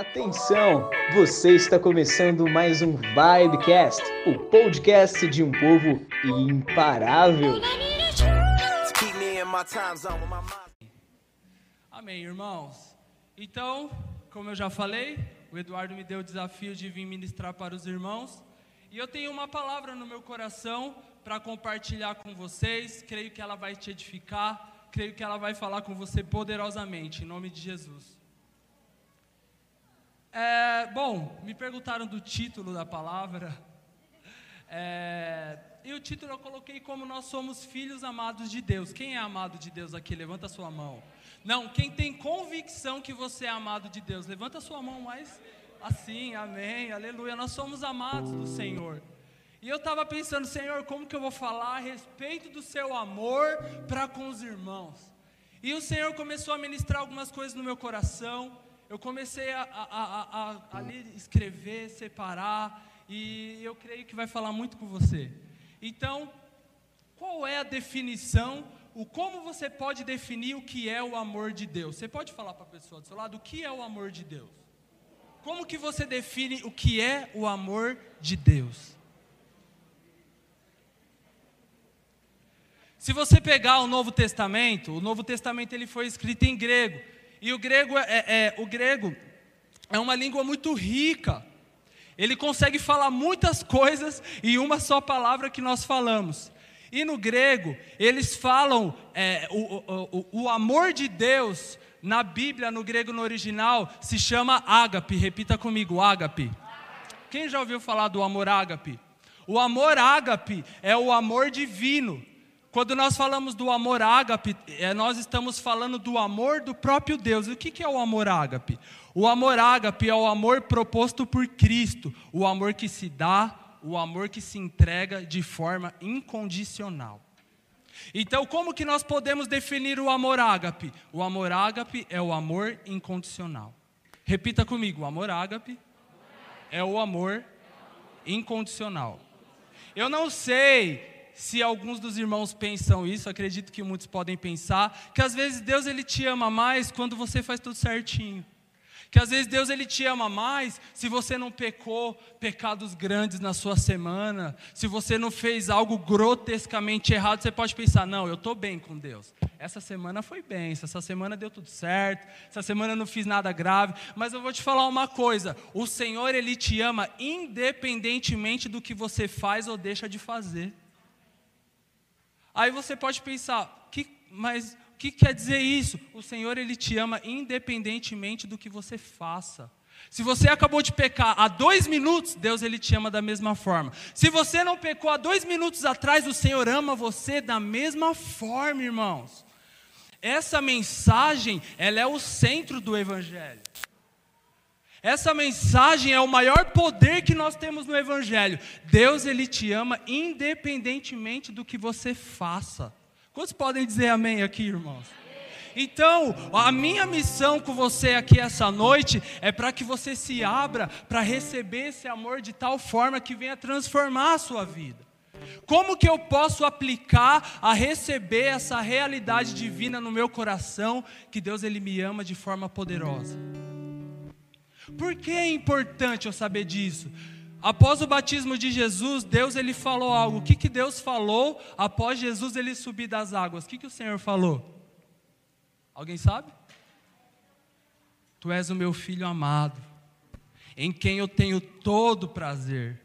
Atenção, você está começando mais um Vibecast, o podcast de um povo imparável. Amém, irmãos. Então, como eu já falei, o Eduardo me deu o desafio de vir ministrar para os irmãos, e eu tenho uma palavra no meu coração para compartilhar com vocês. Creio que ela vai te edificar, creio que ela vai falar com você poderosamente, em nome de Jesus. É, bom, me perguntaram do título da palavra. É, e o título eu coloquei como Nós somos filhos amados de Deus. Quem é amado de Deus aqui? Levanta a sua mão. Não, quem tem convicção que você é amado de Deus, levanta a sua mão mais assim, amém, aleluia. Nós somos amados do Senhor. E eu estava pensando, Senhor, como que eu vou falar a respeito do seu amor para com os irmãos? E o Senhor começou a ministrar algumas coisas no meu coração eu comecei a, a, a, a, escrever, separar, e eu creio que vai falar muito com você. Então, qual é a definição, o como você pode definir o que é o amor de Deus? Você pode falar para a pessoa do seu lado o que é o amor de Deus? Como que você define o que é o amor de Deus? Se você pegar o Novo Testamento, o Novo Testamento ele foi escrito em grego. E o grego é, é, é, o grego é uma língua muito rica. Ele consegue falar muitas coisas em uma só palavra que nós falamos. E no grego, eles falam é, o, o, o amor de Deus na Bíblia, no grego no original, se chama ágape. Repita comigo, ágape. Quem já ouviu falar do amor ágape? O amor ágape é o amor divino. Quando nós falamos do amor ágape, é, nós estamos falando do amor do próprio Deus. O que é o amor ágape? O amor ágape é o amor proposto por Cristo, o amor que se dá, o amor que se entrega de forma incondicional. Então, como que nós podemos definir o amor ágape? O amor ágape é o amor incondicional. Repita comigo: o amor ágape é o amor incondicional. Eu não sei se alguns dos irmãos pensam isso, acredito que muitos podem pensar, que às vezes Deus ele te ama mais quando você faz tudo certinho. Que às vezes Deus ele te ama mais se você não pecou pecados grandes na sua semana, se você não fez algo grotescamente errado, você pode pensar: não, eu estou bem com Deus. Essa semana foi bem, essa semana deu tudo certo, essa semana eu não fiz nada grave. Mas eu vou te falar uma coisa: o Senhor ele te ama independentemente do que você faz ou deixa de fazer. Aí você pode pensar, que, mas o que quer dizer isso? O Senhor ele te ama independentemente do que você faça. Se você acabou de pecar há dois minutos, Deus ele te ama da mesma forma. Se você não pecou há dois minutos atrás, o Senhor ama você da mesma forma, irmãos. Essa mensagem, ela é o centro do Evangelho. Essa mensagem é o maior poder que nós temos no Evangelho. Deus, Ele te ama independentemente do que você faça. Quantos podem dizer amém aqui, irmãos? Então, a minha missão com você aqui essa noite é para que você se abra para receber esse amor de tal forma que venha transformar a sua vida. Como que eu posso aplicar a receber essa realidade divina no meu coração que Deus ele me ama de forma poderosa? Por que é importante eu saber disso? Após o batismo de Jesus, Deus ele falou algo. O que, que Deus falou após Jesus ele subir das águas? O que, que o Senhor falou? Alguém sabe? Tu és o meu filho amado, em quem eu tenho todo prazer.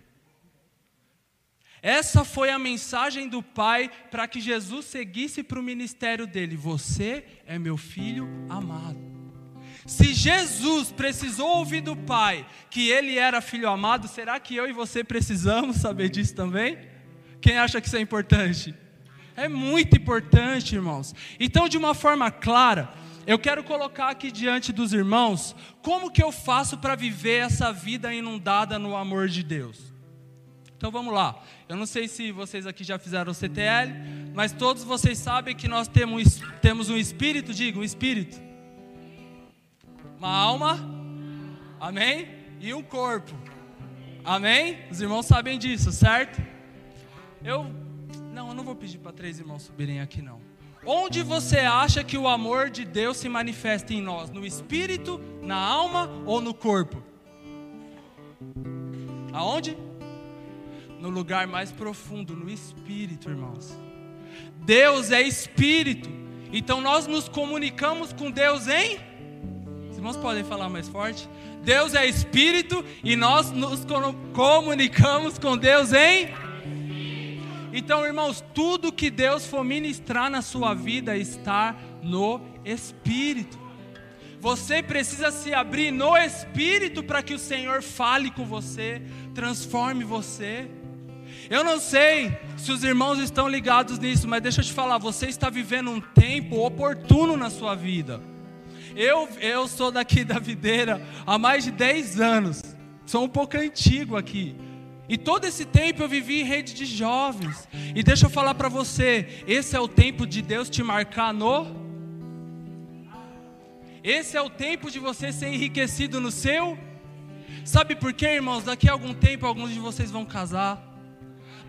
Essa foi a mensagem do Pai para que Jesus seguisse para o ministério dele. Você é meu filho amado. Se Jesus precisou ouvir do Pai que ele era filho amado, será que eu e você precisamos saber disso também? Quem acha que isso é importante? É muito importante, irmãos. Então, de uma forma clara, eu quero colocar aqui diante dos irmãos como que eu faço para viver essa vida inundada no amor de Deus. Então vamos lá. Eu não sei se vocês aqui já fizeram o CTL, mas todos vocês sabem que nós temos, temos um espírito, diga, um espírito uma alma, amém? E um corpo, amém? Os irmãos sabem disso, certo? Eu, não, eu não vou pedir para três irmãos subirem aqui, não. Onde você acha que o amor de Deus se manifesta em nós? No espírito, na alma ou no corpo? Aonde? No lugar mais profundo, no espírito, irmãos. Deus é espírito. Então nós nos comunicamos com Deus em. Os irmãos podem falar mais forte? Deus é espírito e nós nos comunicamos com Deus em então, irmãos, tudo que Deus for ministrar na sua vida está no Espírito. Você precisa se abrir no Espírito para que o Senhor fale com você, transforme você. Eu não sei se os irmãos estão ligados nisso, mas deixa eu te falar, você está vivendo um tempo oportuno na sua vida. Eu, eu sou daqui da videira há mais de 10 anos, sou um pouco antigo aqui. E todo esse tempo eu vivi em rede de jovens. E deixa eu falar para você, esse é o tempo de Deus te marcar no Esse é o tempo de você ser enriquecido no seu Sabe por quê, irmãos? Daqui a algum tempo alguns de vocês vão casar.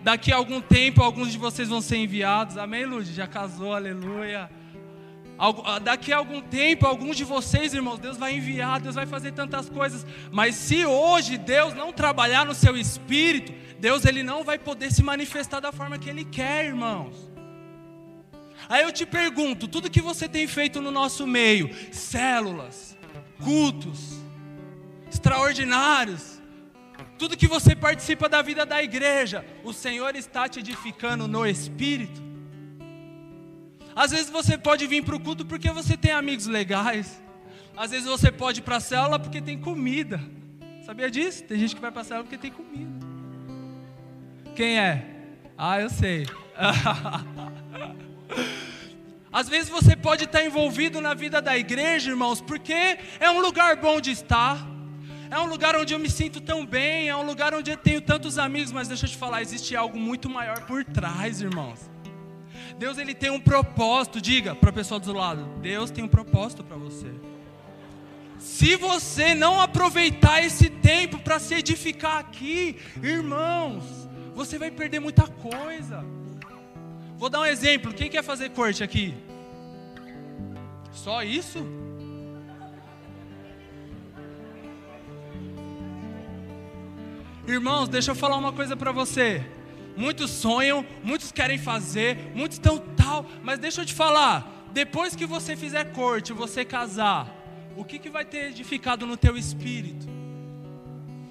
Daqui a algum tempo alguns de vocês vão ser enviados. Amém, Lud? Já casou, aleluia. Ah, daqui a algum tempo, alguns de vocês, irmãos, Deus vai enviar, Deus vai fazer tantas coisas. Mas se hoje Deus não trabalhar no seu espírito, Deus ele não vai poder se manifestar da forma que Ele quer, irmãos. Aí eu te pergunto, tudo que você tem feito no nosso meio, células, cultos, extraordinários, tudo que você participa da vida da igreja, o Senhor está te edificando no espírito? Às vezes você pode vir para o culto porque você tem amigos legais. Às vezes você pode ir para a célula porque tem comida. Sabia disso? Tem gente que vai para a célula porque tem comida. Quem é? Ah, eu sei. Às vezes você pode estar envolvido na vida da igreja, irmãos, porque é um lugar bom de estar. É um lugar onde eu me sinto tão bem, é um lugar onde eu tenho tantos amigos, mas deixa eu te falar, existe algo muito maior por trás, irmãos. Deus ele tem um propósito. Diga para a pessoa do lado: Deus tem um propósito para você. Se você não aproveitar esse tempo para se edificar aqui, irmãos, você vai perder muita coisa. Vou dar um exemplo. Quem quer fazer corte aqui? Só isso? Irmãos, deixa eu falar uma coisa para você. Muitos sonham, muitos querem fazer, muitos estão tal, mas deixa eu te falar, depois que você fizer corte, você casar, o que, que vai ter edificado no teu espírito?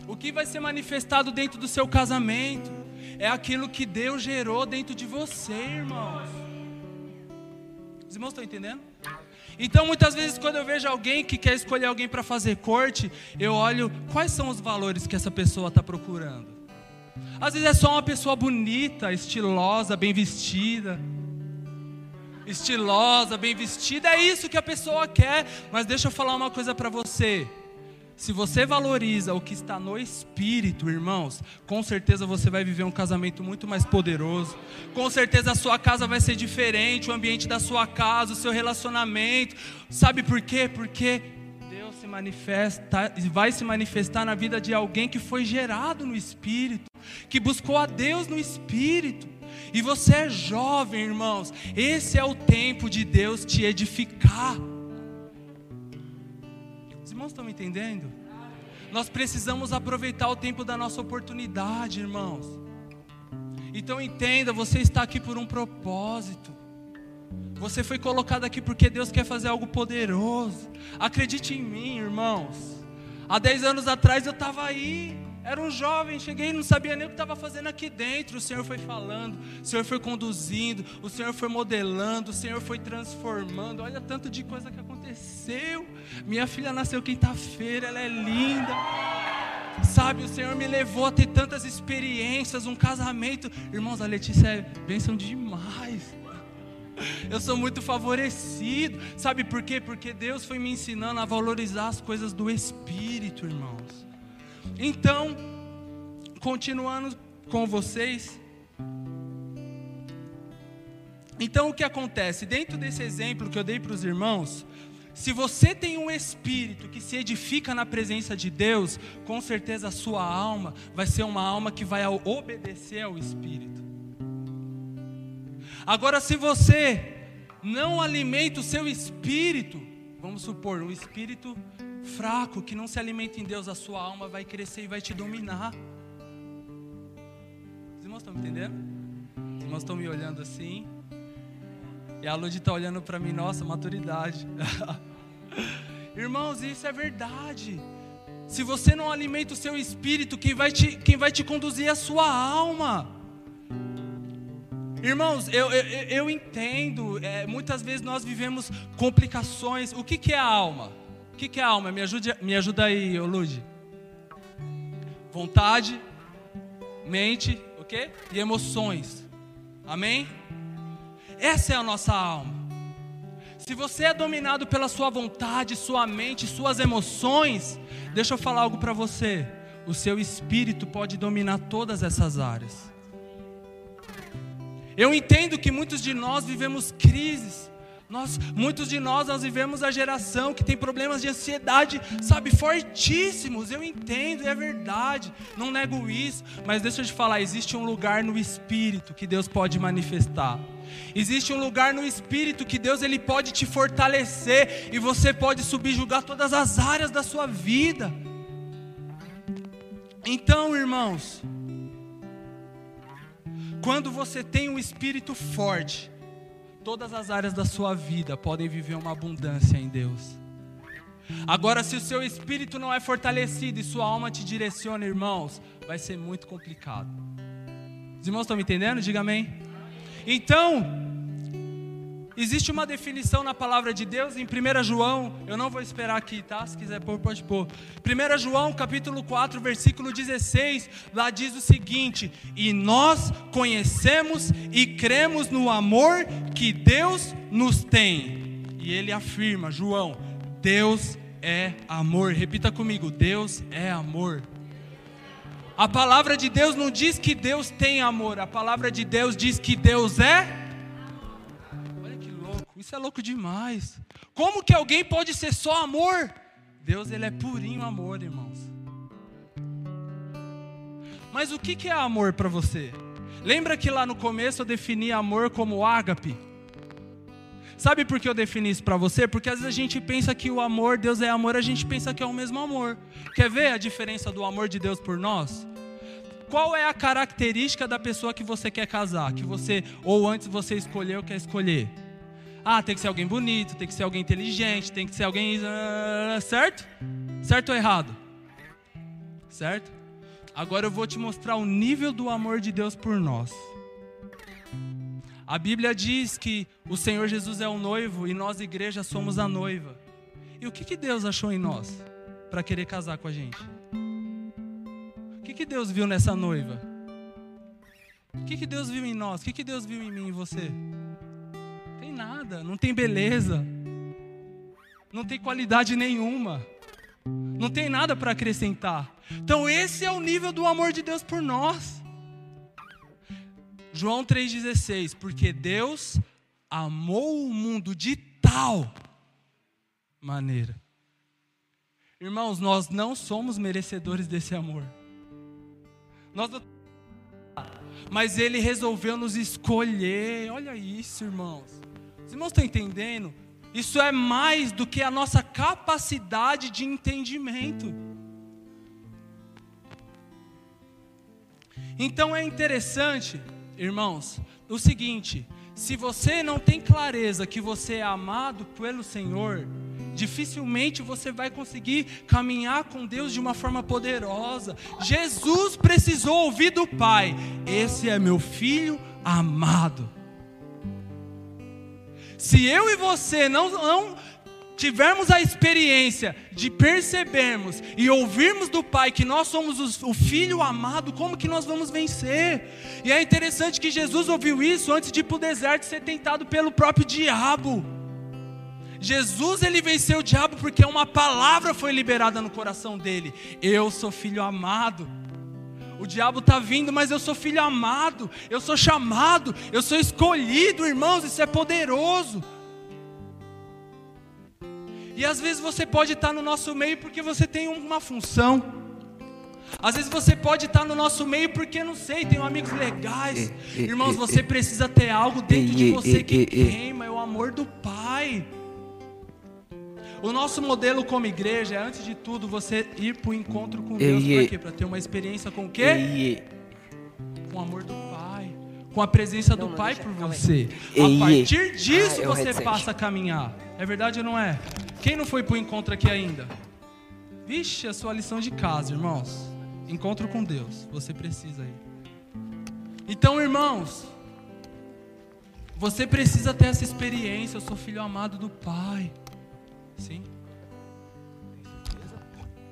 O que vai ser manifestado dentro do seu casamento? É aquilo que Deus gerou dentro de você, irmãos. Os irmãos estão entendendo? Então, muitas vezes, quando eu vejo alguém que quer escolher alguém para fazer corte, eu olho quais são os valores que essa pessoa está procurando. Às vezes é só uma pessoa bonita, estilosa, bem vestida. Estilosa, bem vestida, é isso que a pessoa quer. Mas deixa eu falar uma coisa para você. Se você valoriza o que está no espírito, irmãos, com certeza você vai viver um casamento muito mais poderoso. Com certeza a sua casa vai ser diferente, o ambiente da sua casa, o seu relacionamento. Sabe por quê? Porque Deus se manifesta, vai se manifestar na vida de alguém que foi gerado no espírito que buscou a Deus no espírito. E você é jovem, irmãos. Esse é o tempo de Deus te edificar. Os irmãos estão me entendendo? Nós precisamos aproveitar o tempo da nossa oportunidade, irmãos. Então entenda, você está aqui por um propósito. Você foi colocado aqui porque Deus quer fazer algo poderoso. Acredite em mim, irmãos. Há 10 anos atrás eu estava aí. Era um jovem, cheguei e não sabia nem o que estava fazendo aqui dentro. O Senhor foi falando, o Senhor foi conduzindo, o Senhor foi modelando, o Senhor foi transformando. Olha tanto de coisa que aconteceu. Minha filha nasceu quinta-feira, ela é linda. Sabe, o Senhor me levou a ter tantas experiências, um casamento. Irmãos, a Letícia é bênção demais. Eu sou muito favorecido. Sabe por quê? Porque Deus foi me ensinando a valorizar as coisas do Espírito, irmãos. Então, continuando com vocês. Então, o que acontece? Dentro desse exemplo que eu dei para os irmãos, se você tem um espírito que se edifica na presença de Deus, com certeza a sua alma vai ser uma alma que vai obedecer ao espírito. Agora, se você não alimenta o seu espírito, vamos supor, um espírito fraco que não se alimenta em Deus, a sua alma vai crescer e vai te dominar. Os irmãos estão me entendendo? Os irmãos estão me olhando assim. E a Lud está olhando para mim, nossa, maturidade. Irmãos, isso é verdade. Se você não alimenta o seu espírito, quem vai te, quem vai te conduzir é a sua alma. Irmãos, eu, eu, eu entendo, é, muitas vezes nós vivemos complicações. O que, que é a alma? O que, que é a alma? Me ajude, me ajuda aí, Lude. Vontade, mente, o quê? E emoções. Amém? Essa é a nossa alma. Se você é dominado pela sua vontade, sua mente, suas emoções, deixa eu falar algo para você. O seu espírito pode dominar todas essas áreas. Eu entendo que muitos de nós vivemos crises. Nós, muitos de nós, nós vivemos a geração que tem problemas de ansiedade, sabe, fortíssimos. Eu entendo, é verdade, não nego isso, mas deixa eu te falar: existe um lugar no espírito que Deus pode manifestar. Existe um lugar no espírito que Deus ele pode te fortalecer e você pode subjugar todas as áreas da sua vida. Então, irmãos, quando você tem um espírito forte, todas as áreas da sua vida podem viver uma abundância em Deus. Agora, se o seu espírito não é fortalecido e sua alma te direciona, irmãos, vai ser muito complicado. Os irmãos estão me entendendo? Diga amém. Então, existe uma definição na palavra de Deus em 1 João, eu não vou esperar aqui, tá? Se quiser pôr, pode pôr. 1 João, capítulo 4, versículo 16, lá diz o seguinte: E nós conhecemos e cremos no amor que Deus nos tem. E ele afirma, João, Deus é amor. Repita comigo: Deus é amor. A palavra de Deus não diz que Deus tem amor, a palavra de Deus diz que Deus é. Que isso é louco demais. Como que alguém pode ser só amor? Deus ele é purinho amor, irmãos. Mas o que é amor para você? Lembra que lá no começo eu defini amor como ágape? Sabe por que eu defini isso para você? Porque às vezes a gente pensa que o amor, Deus é amor, a gente pensa que é o mesmo amor. Quer ver a diferença do amor de Deus por nós? Qual é a característica da pessoa que você quer casar? Que você, ou antes você escolheu, quer escolher? Ah, tem que ser alguém bonito, tem que ser alguém inteligente, tem que ser alguém. Ah, certo? Certo ou errado? Certo? Agora eu vou te mostrar o nível do amor de Deus por nós. A Bíblia diz que o Senhor Jesus é o noivo e nós, igreja, somos a noiva. E o que, que Deus achou em nós para querer casar com a gente? O que, que Deus viu nessa noiva? O que, que Deus viu em nós? O que, que Deus viu em mim e você? Tem nada, não tem beleza, não tem qualidade nenhuma, não tem nada para acrescentar. Então, esse é o nível do amor de Deus por nós. João 3,16: Porque Deus amou o mundo de tal maneira. Irmãos, nós não somos merecedores desse amor. Nós não... Mas Ele resolveu nos escolher. Olha isso, irmãos. Os irmãos estão entendendo? Isso é mais do que a nossa capacidade de entendimento. Então é interessante irmãos, o seguinte: se você não tem clareza que você é amado pelo Senhor, dificilmente você vai conseguir caminhar com Deus de uma forma poderosa. Jesus precisou ouvir do Pai: Esse é meu filho amado. Se eu e você não, não tivermos a experiência de percebermos e ouvirmos do Pai que nós somos o Filho amado, como que nós vamos vencer? E é interessante que Jesus ouviu isso antes de ir para o deserto ser tentado pelo próprio diabo. Jesus ele venceu o diabo porque uma palavra foi liberada no coração dele: Eu sou filho amado. O diabo está vindo, mas eu sou filho amado, eu sou chamado, eu sou escolhido, irmãos, isso é poderoso. E às vezes você pode estar no nosso meio porque você tem uma função. Às vezes você pode estar no nosso meio porque não sei, tem amigos legais. Irmãos, você precisa ter algo dentro de você que queima, é o amor do Pai. O nosso modelo como igreja é, antes de tudo, você ir para o encontro com Deus. Para quê? Para ter uma experiência com o quê? Com o amor do Pai. Com a presença do Pai por você. A partir disso ah, você passa a caminhar. É verdade ou não é? Quem não foi para o encontro aqui ainda? Vixe, a sua lição de casa, irmãos. Encontro com Deus. Você precisa ir. Então, irmãos, você precisa ter essa experiência. Eu sou filho amado do Pai. Sim? Tem certeza?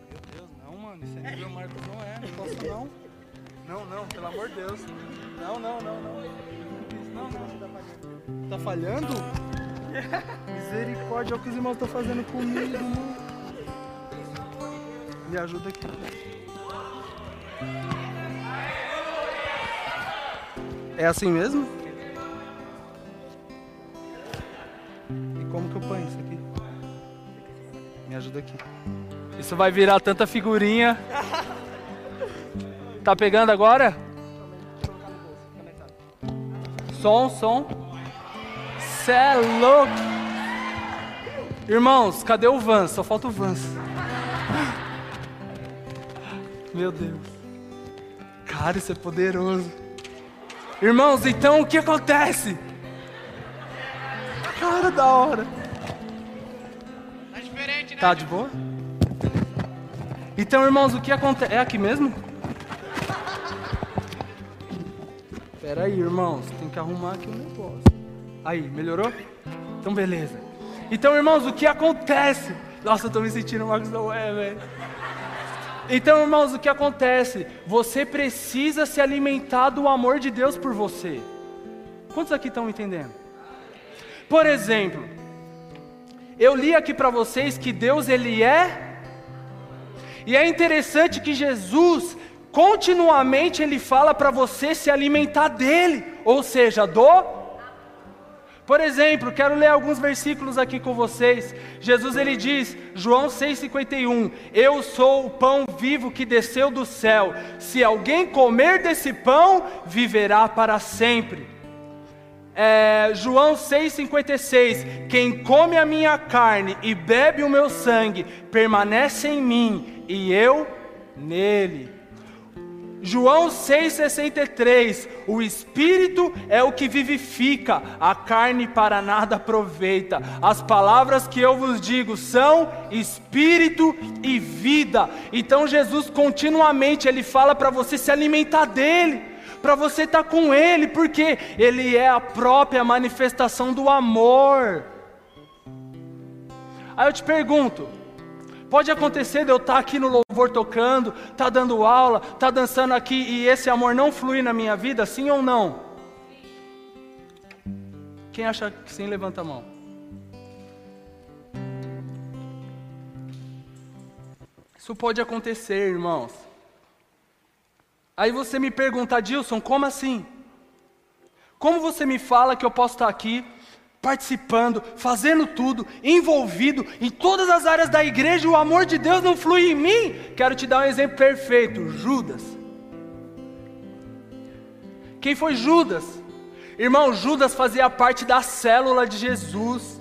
Meu Deus, não, mano. Isso é meu Marcos não é. Não posso não. Não, não, pelo amor de Deus. Não, não, não, não. Não, não. Tá falhando? Tá? Misericórdia, olha o que os irmãos estão fazendo comigo. Me ajuda aqui. É assim mesmo? E como que eu ponho isso aqui? Me ajuda aqui. Isso vai virar tanta figurinha. Tá pegando agora? Som, som. Cê é louco. Irmãos, cadê o Vans? Só falta o Vans. Meu Deus. Cara, isso é poderoso. Irmãos, então o que acontece? Cara, da hora. Tá de boa? Então, irmãos, o que acontece? É aqui mesmo? Pera aí, irmãos, tem que arrumar aqui o um negócio. Aí, melhorou? Então, beleza. Então, irmãos, o que acontece? Nossa, eu tô me sentindo Marcos Noé, velho. Então, irmãos, o que acontece? Você precisa se alimentar do amor de Deus por você. Quantos aqui estão entendendo? Por exemplo, eu li aqui para vocês que Deus ele é e é interessante que Jesus continuamente ele fala para você se alimentar dele, ou seja, do por exemplo, quero ler alguns versículos aqui com vocês. Jesus ele diz, João 6:51, Eu sou o pão vivo que desceu do céu. Se alguém comer desse pão, viverá para sempre. É, João 6,56: Quem come a minha carne e bebe o meu sangue, permanece em mim, e eu nele. João 6,63: O Espírito é o que vivifica, a carne para nada aproveita. As palavras que eu vos digo são Espírito e vida. Então Jesus continuamente ele fala para você se alimentar dele, para você estar tá com ele, porque ele é a própria manifestação do amor. Aí eu te pergunto, Pode acontecer de eu estar aqui no louvor tocando, tá dando aula, tá dançando aqui e esse amor não fluir na minha vida, sim ou não? Quem acha que sim, levanta a mão. Isso pode acontecer, irmãos. Aí você me pergunta, Dilson, como assim? Como você me fala que eu posso estar aqui participando, fazendo tudo, envolvido em todas as áreas da igreja, o amor de Deus não flui em mim. Quero te dar um exemplo perfeito: Judas. Quem foi Judas? Irmão, Judas fazia parte da célula de Jesus.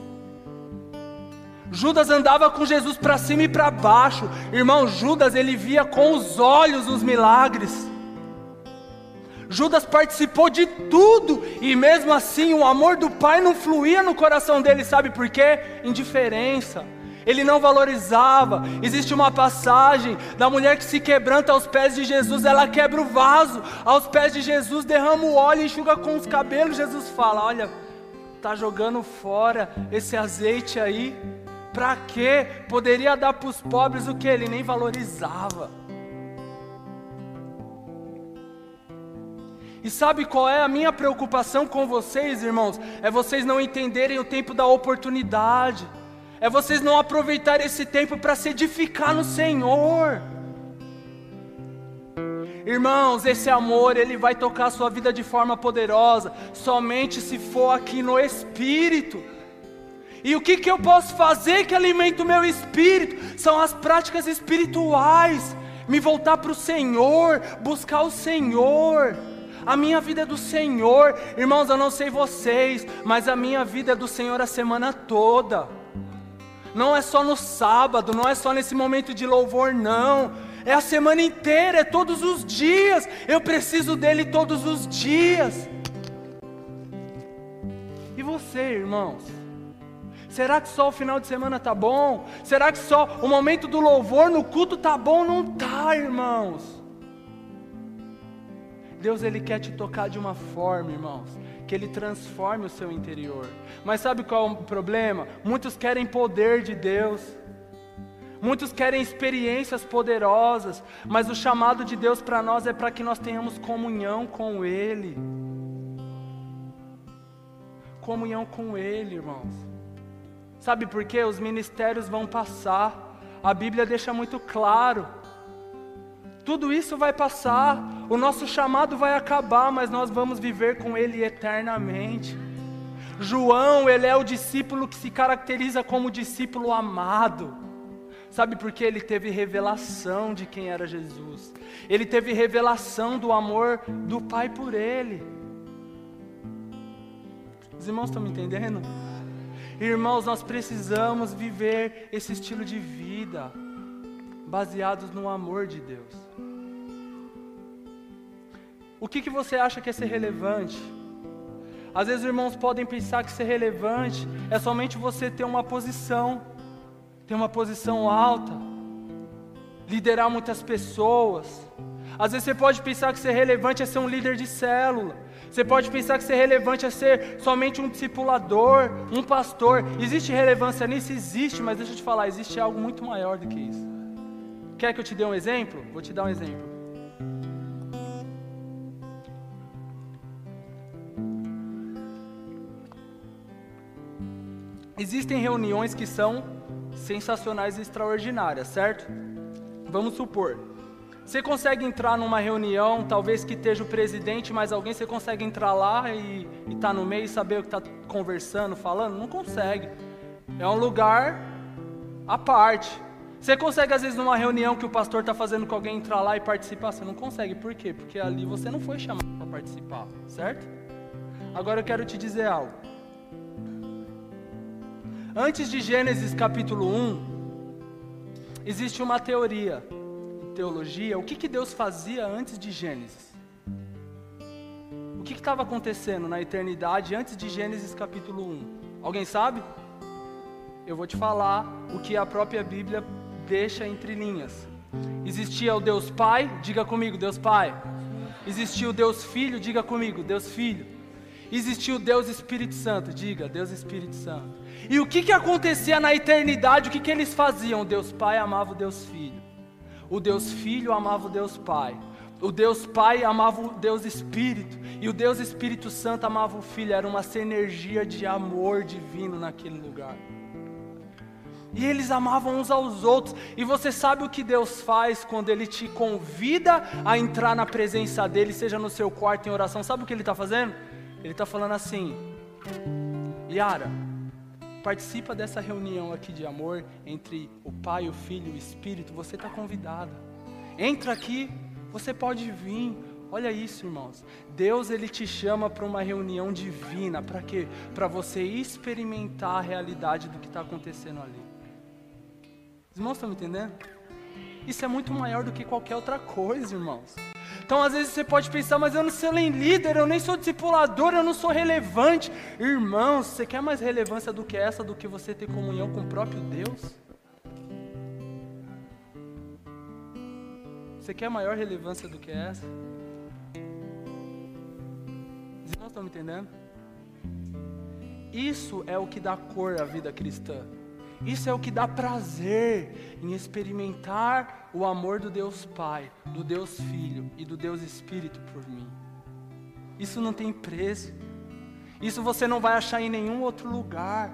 Judas andava com Jesus para cima e para baixo. Irmão, Judas ele via com os olhos os milagres. Judas participou de tudo e mesmo assim o amor do pai não fluía no coração dele, sabe por quê? Indiferença. Ele não valorizava. Existe uma passagem da mulher que se quebranta aos pés de Jesus, ela quebra o vaso, aos pés de Jesus, derrama o óleo, enxuga com os cabelos. Jesus fala: Olha, tá jogando fora esse azeite aí. Para quê? Poderia dar para os pobres o que ele nem valorizava. E sabe qual é a minha preocupação com vocês, irmãos? É vocês não entenderem o tempo da oportunidade. É vocês não aproveitarem esse tempo para se edificar no Senhor. Irmãos, esse amor, ele vai tocar a sua vida de forma poderosa, somente se for aqui no Espírito. E o que, que eu posso fazer que alimenta o meu espírito? São as práticas espirituais, me voltar para o Senhor, buscar o Senhor. A minha vida é do Senhor. Irmãos, eu não sei vocês, mas a minha vida é do Senhor a semana toda. Não é só no sábado, não é só nesse momento de louvor, não. É a semana inteira, é todos os dias. Eu preciso dele todos os dias. E você, irmãos? Será que só o final de semana tá bom? Será que só o momento do louvor no culto tá bom? Não tá, irmãos. Deus ele quer te tocar de uma forma, irmãos, que ele transforme o seu interior. Mas sabe qual é o problema? Muitos querem poder de Deus. Muitos querem experiências poderosas, mas o chamado de Deus para nós é para que nós tenhamos comunhão com Ele. Comunhão com Ele, irmãos. Sabe por quê? Os ministérios vão passar, a Bíblia deixa muito claro. Tudo isso vai passar, o nosso chamado vai acabar, mas nós vamos viver com Ele eternamente. João, ele é o discípulo que se caracteriza como discípulo amado. Sabe por quê? Ele teve revelação de quem era Jesus. Ele teve revelação do amor do Pai por ele. Os irmãos estão me entendendo? Irmãos, nós precisamos viver esse estilo de vida baseados no amor de Deus. O que, que você acha que é ser relevante? Às vezes os irmãos podem pensar que ser relevante é somente você ter uma posição, ter uma posição alta, liderar muitas pessoas. Às vezes você pode pensar que ser relevante é ser um líder de célula. Você pode pensar que ser relevante é ser somente um discipulador, um pastor. Existe relevância nisso? Existe, mas deixa eu te falar, existe algo muito maior do que isso. Quer que eu te dê um exemplo? Vou te dar um exemplo. Existem reuniões que são sensacionais e extraordinárias, certo? Vamos supor. Você consegue entrar numa reunião, talvez que esteja o presidente, mas alguém você consegue entrar lá e estar tá no meio e saber o que está conversando, falando? Não consegue. É um lugar à parte. Você consegue, às vezes, numa reunião que o pastor está fazendo com alguém, entrar lá e participar? Você não consegue. Por quê? Porque ali você não foi chamado para participar, certo? Agora eu quero te dizer algo. Antes de Gênesis capítulo 1, existe uma teoria, teologia, o que, que Deus fazia antes de Gênesis? O que estava acontecendo na eternidade antes de Gênesis capítulo 1? Alguém sabe? Eu vou te falar o que a própria Bíblia deixa entre linhas. Existia o Deus Pai, diga comigo, Deus Pai. Existia o Deus Filho, diga comigo, Deus Filho. Existia o Deus Espírito Santo, diga, Deus Espírito Santo. E o que, que acontecia na eternidade? O que, que eles faziam? O Deus Pai amava o Deus Filho. O Deus Filho amava o Deus Pai. O Deus Pai amava o Deus Espírito. E o Deus Espírito Santo amava o Filho. Era uma sinergia de amor divino naquele lugar. E eles amavam uns aos outros. E você sabe o que Deus faz quando Ele te convida a entrar na presença dEle, seja no seu quarto em oração? Sabe o que Ele está fazendo? Ele está falando assim: Yara, participa dessa reunião aqui de amor entre o Pai, o Filho e o Espírito. Você está convidada. Entra aqui, você pode vir. Olha isso, irmãos. Deus ele te chama para uma reunião divina. Para quê? Para você experimentar a realidade do que está acontecendo ali. Os irmãos estão me entendendo? Isso é muito maior do que qualquer outra coisa, irmãos. Então, às vezes você pode pensar, mas eu não sou nem líder, eu nem sou discipulador, eu não sou relevante. Irmãos, você quer mais relevância do que essa, do que você ter comunhão com o próprio Deus? Você quer maior relevância do que essa? Os irmãos estão me entendendo? Isso é o que dá cor à vida cristã. Isso é o que dá prazer em experimentar o amor do Deus Pai, do Deus Filho e do Deus Espírito por mim. Isso não tem preço. Isso você não vai achar em nenhum outro lugar.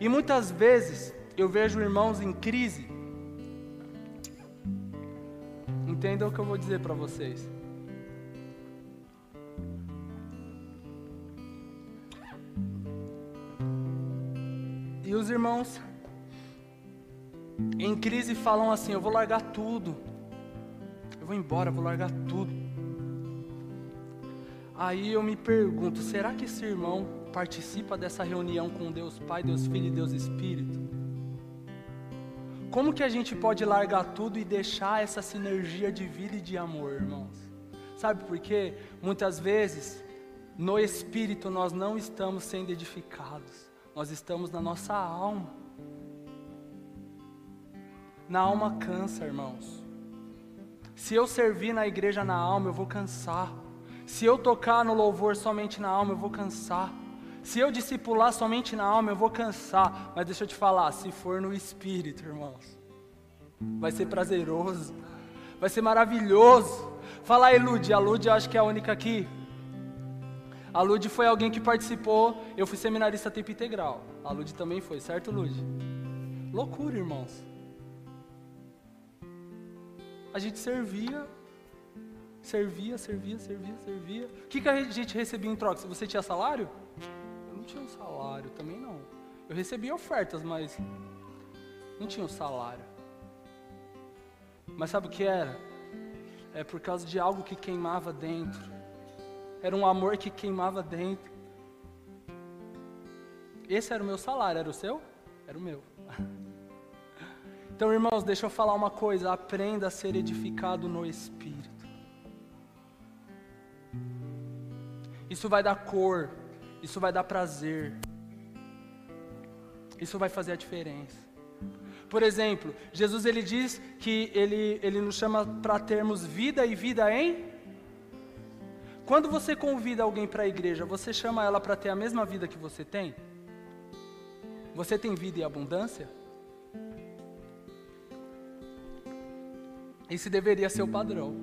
E muitas vezes eu vejo irmãos em crise. Entendam o que eu vou dizer para vocês. E os irmãos em crise falam assim: Eu vou largar tudo. Eu vou embora, vou largar tudo. Aí eu me pergunto, será que esse irmão participa dessa reunião com Deus Pai, Deus Filho e Deus Espírito? Como que a gente pode largar tudo e deixar essa sinergia de vida e de amor, irmãos? Sabe por quê? Muitas vezes, no espírito nós não estamos sendo edificados, nós estamos na nossa alma. Na alma cansa, irmãos. Se eu servir na igreja na alma, eu vou cansar. Se eu tocar no louvor somente na alma, eu vou cansar. Se eu discipular somente na alma, eu vou cansar. Mas deixa eu te falar, se for no espírito, irmãos, vai ser prazeroso, vai ser maravilhoso. Fala aí, Lud. A Lud eu acho que é a única aqui. A Lud foi alguém que participou. Eu fui seminarista tempo integral. A Lud também foi, certo, Lud? Loucura, irmãos. A gente servia Servia, servia, servia, servia. O que, que a gente recebia em troca? Você tinha salário? Eu não tinha um salário, também não. Eu recebia ofertas, mas não tinha um salário. Mas sabe o que era? É por causa de algo que queimava dentro. Era um amor que queimava dentro. Esse era o meu salário, era o seu? Era o meu. Então, irmãos, deixa eu falar uma coisa: aprenda a ser edificado no Espírito. Isso vai dar cor, isso vai dar prazer. Isso vai fazer a diferença. Por exemplo, Jesus ele diz que ele, ele nos chama para termos vida e vida em. Quando você convida alguém para a igreja, você chama ela para ter a mesma vida que você tem? Você tem vida e abundância? Esse deveria ser o padrão.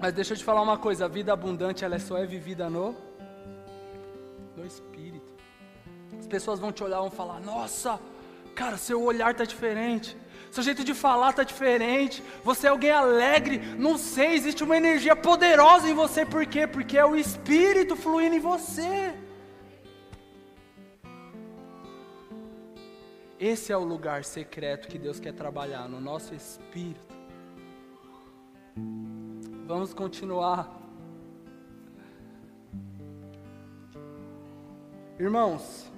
Mas deixa eu te falar uma coisa, a vida abundante ela só é vivida no no espírito. As pessoas vão te olhar e vão falar: "Nossa, cara, seu olhar tá diferente. Seu jeito de falar tá diferente. Você é alguém alegre. Não sei, existe uma energia poderosa em você, por quê? Porque é o espírito fluindo em você. Esse é o lugar secreto que Deus quer trabalhar no nosso espírito. Vamos continuar. Irmãos,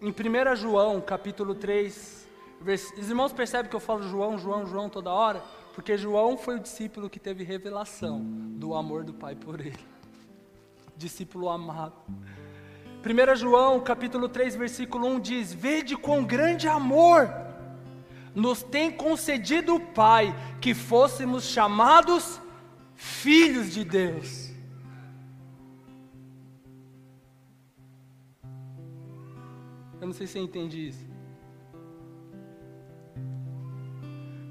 em 1 João, capítulo 3, os irmãos percebem que eu falo João, João, João toda hora? Porque João foi o discípulo que teve revelação do amor do Pai por ele. Discípulo amado. 1 João, capítulo 3, versículo 1 diz: Vede com grande amor nos tem concedido o Pai que fôssemos chamados filhos de Deus. Eu não sei se você entende isso.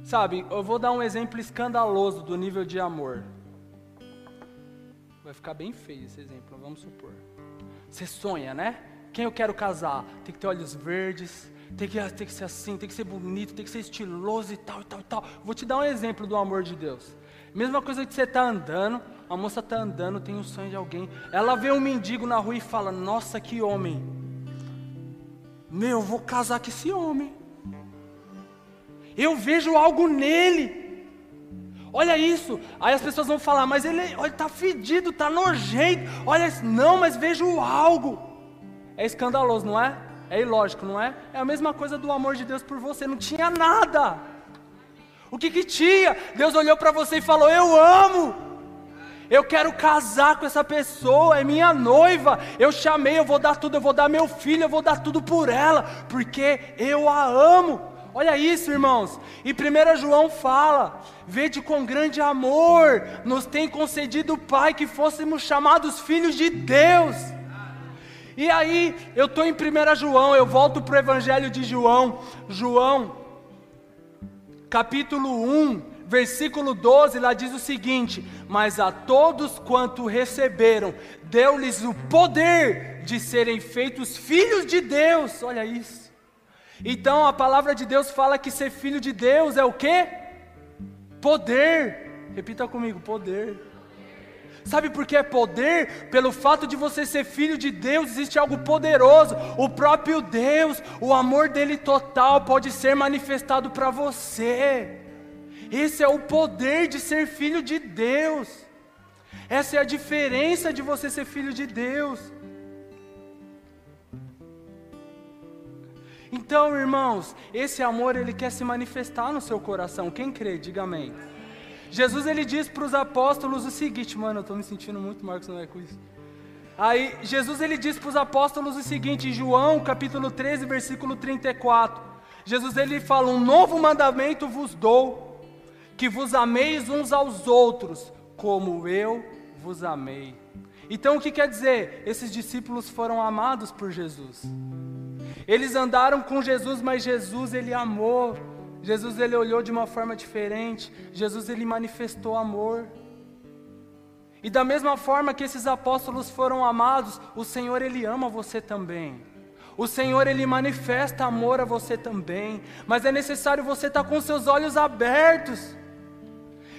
Sabe, eu vou dar um exemplo escandaloso do nível de amor. Vai ficar bem feio esse exemplo, vamos supor. Você sonha, né? Quem eu quero casar? Tem que ter olhos verdes, tem que, tem que ser assim, tem que ser bonito, tem que ser estiloso e tal, e tal, e tal. Vou te dar um exemplo do amor de Deus. Mesma coisa que você está andando, a moça está andando, tem um sonho de alguém. Ela vê um mendigo na rua e fala: Nossa, que homem. Meu, eu vou casar com esse homem. Eu vejo algo nele. Olha isso. Aí as pessoas vão falar: Mas ele está fedido, está nojento. Olha isso. Não, mas vejo algo. É escandaloso, não é? É ilógico, não é? É a mesma coisa do amor de Deus por você. Não tinha nada. O que que tinha? Deus olhou para você e falou: Eu amo. Eu quero casar com essa pessoa, é minha noiva. Eu chamei, eu vou dar tudo, eu vou dar meu filho, eu vou dar tudo por ela, porque eu a amo. Olha isso, irmãos. E 1 João fala: Vede com grande amor, nos tem concedido o Pai que fôssemos chamados filhos de Deus. E aí, eu estou em 1 João, eu volto para o Evangelho de João. João, capítulo 1, versículo 12, lá diz o seguinte: Mas a todos quanto receberam, deu-lhes o poder de serem feitos filhos de Deus. Olha isso. Então a palavra de Deus fala que ser filho de Deus é o que? Poder. Repita comigo: poder. Sabe por que é poder? Pelo fato de você ser filho de Deus, existe algo poderoso. O próprio Deus, o amor dele total pode ser manifestado para você. Esse é o poder de ser filho de Deus. Essa é a diferença de você ser filho de Deus. Então, irmãos, esse amor ele quer se manifestar no seu coração. Quem crê, diga amém. Jesus ele diz para os apóstolos o seguinte, mano, eu estou me sentindo muito Marcos não é com isso. Aí Jesus ele diz para os apóstolos o seguinte, em João capítulo 13, versículo 34. Jesus ele fala: "Um novo mandamento vos dou, que vos ameis uns aos outros, como eu vos amei." Então o que quer dizer? Esses discípulos foram amados por Jesus. Eles andaram com Jesus, mas Jesus ele amou. Jesus ele olhou de uma forma diferente. Jesus ele manifestou amor. E da mesma forma que esses apóstolos foram amados, o Senhor ele ama você também. O Senhor ele manifesta amor a você também, mas é necessário você estar com seus olhos abertos.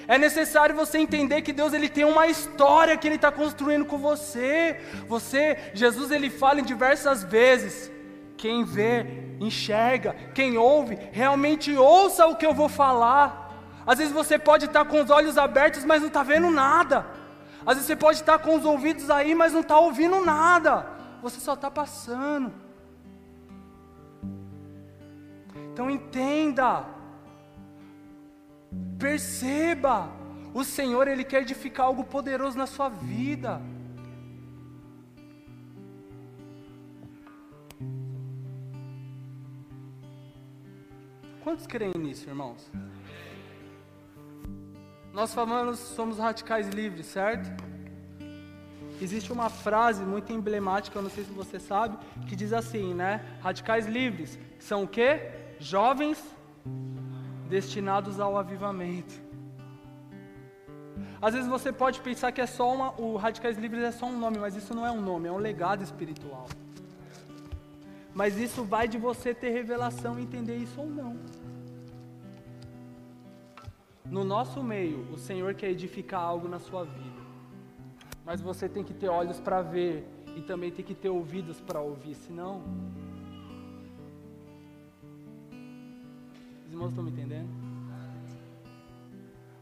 É necessário você entender que Deus ele tem uma história que ele está construindo com você. Você, Jesus ele fala em diversas vezes. Quem vê, enxerga. Quem ouve, realmente ouça o que eu vou falar. Às vezes você pode estar com os olhos abertos, mas não está vendo nada. Às vezes você pode estar com os ouvidos aí, mas não está ouvindo nada. Você só está passando. Então entenda, perceba, o Senhor Ele quer edificar algo poderoso na sua vida. Quantos creem nisso, irmãos? Nós falamos, somos radicais livres, certo? Existe uma frase muito emblemática, eu não sei se você sabe, que diz assim, né? Radicais livres são o quê? Jovens destinados ao avivamento. Às vezes você pode pensar que é só uma, o Radicais Livres é só um nome, mas isso não é um nome, é um legado espiritual. Mas isso vai de você ter revelação e entender isso ou não. No nosso meio, o Senhor quer edificar algo na sua vida. Mas você tem que ter olhos para ver e também tem que ter ouvidos para ouvir, senão. Os irmãos estão me entendendo?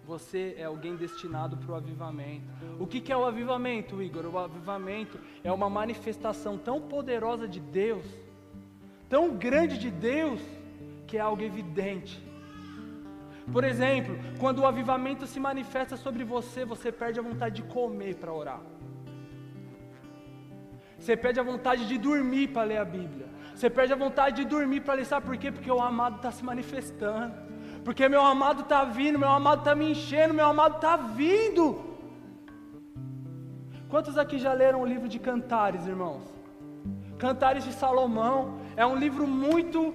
Você é alguém destinado para o avivamento. O que, que é o avivamento, Igor? O avivamento é uma manifestação tão poderosa de Deus tão grande de Deus que é algo evidente. Por exemplo, quando o avivamento se manifesta sobre você, você perde a vontade de comer para orar. Você perde a vontade de dormir para ler a Bíblia. Você perde a vontade de dormir para ler, sabe por quê? Porque o amado está se manifestando. Porque meu amado está vindo, meu amado está me enchendo, meu amado está vindo. Quantos aqui já leram o livro de Cantares, irmãos? Cantares de Salomão é um livro muito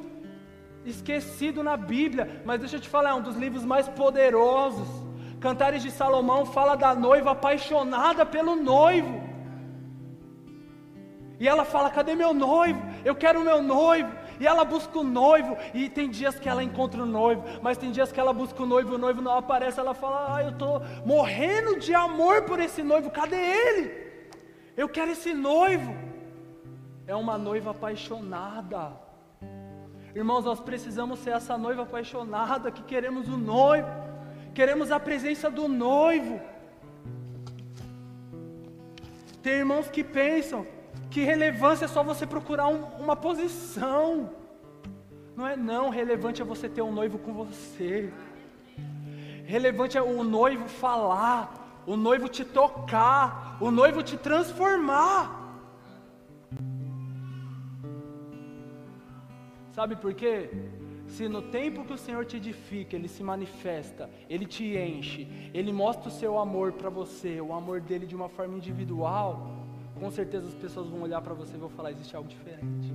esquecido na Bíblia, mas deixa eu te falar, é um dos livros mais poderosos. Cantares de Salomão fala da noiva apaixonada pelo noivo. E ela fala: Cadê meu noivo? Eu quero o meu noivo. E ela busca o noivo. E tem dias que ela encontra o noivo, mas tem dias que ela busca o noivo e o noivo não aparece. Ela fala: Ah, eu estou morrendo de amor por esse noivo. Cadê ele? Eu quero esse noivo é uma noiva apaixonada. Irmãos, nós precisamos ser essa noiva apaixonada que queremos o noivo, queremos a presença do noivo. Tem irmãos que pensam que relevância é só você procurar um, uma posição. Não é não, relevante é você ter um noivo com você. Relevante é o noivo falar, o noivo te tocar, o noivo te transformar. Sabe por quê? Se no tempo que o Senhor te edifica, Ele se manifesta, Ele te enche, Ele mostra o seu amor para você, o amor dele de uma forma individual, com certeza as pessoas vão olhar para você e vão falar: existe algo diferente.